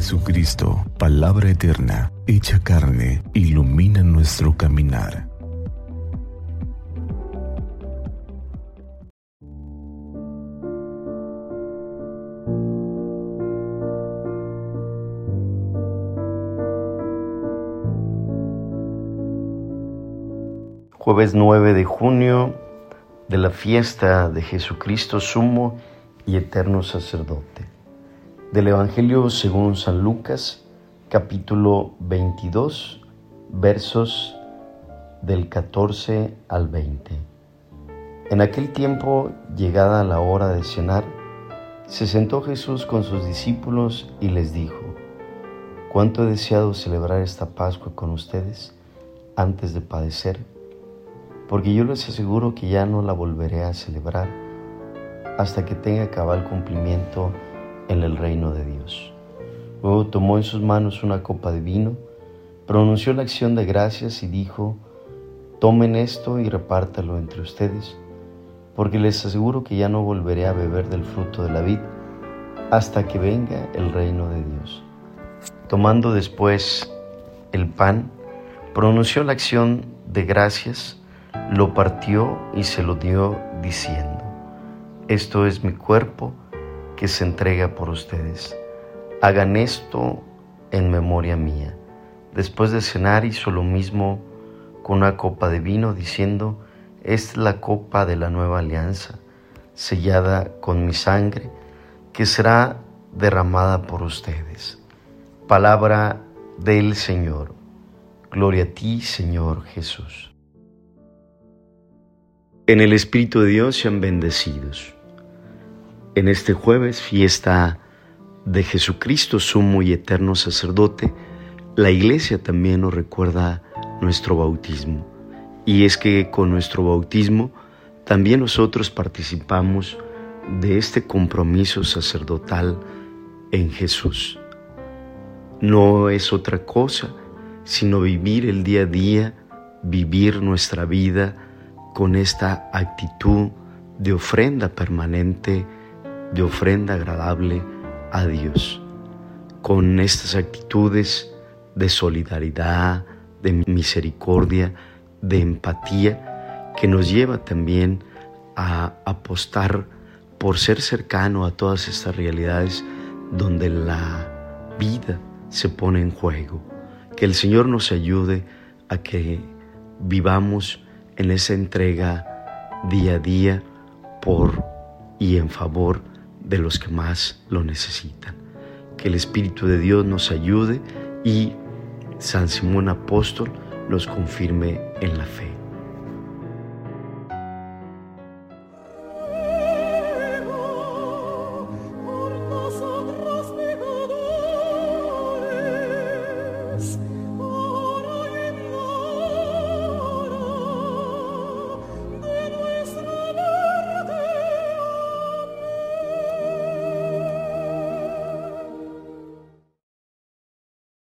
Jesucristo, palabra eterna, hecha carne, ilumina nuestro caminar. Jueves 9 de junio de la fiesta de Jesucristo sumo y eterno sacerdote. Del Evangelio según San Lucas, capítulo 22, versos del 14 al 20. En aquel tiempo, llegada la hora de cenar, se sentó Jesús con sus discípulos y les dijo, ¿cuánto he deseado celebrar esta Pascua con ustedes antes de padecer? Porque yo les aseguro que ya no la volveré a celebrar hasta que tenga cabal cumplimiento en el reino de Dios. Luego tomó en sus manos una copa de vino, pronunció la acción de gracias y dijo, tomen esto y repártalo entre ustedes, porque les aseguro que ya no volveré a beber del fruto de la vid hasta que venga el reino de Dios. Tomando después el pan, pronunció la acción de gracias, lo partió y se lo dio diciendo, esto es mi cuerpo, que se entrega por ustedes. Hagan esto en memoria mía. Después de cenar hizo lo mismo con una copa de vino, diciendo, esta es la copa de la nueva alianza, sellada con mi sangre, que será derramada por ustedes. Palabra del Señor. Gloria a ti, Señor Jesús. En el Espíritu de Dios sean bendecidos en este jueves, fiesta de Jesucristo, sumo y eterno sacerdote, la iglesia también nos recuerda nuestro bautismo. Y es que con nuestro bautismo también nosotros participamos de este compromiso sacerdotal en Jesús. No es otra cosa sino vivir el día a día, vivir nuestra vida con esta actitud de ofrenda permanente de ofrenda agradable a Dios, con estas actitudes de solidaridad, de misericordia, de empatía, que nos lleva también a apostar por ser cercano a todas estas realidades donde la vida se pone en juego. Que el Señor nos ayude a que vivamos en esa entrega día a día por y en favor de los que más lo necesitan. Que el Espíritu de Dios nos ayude y San Simón Apóstol nos confirme en la fe.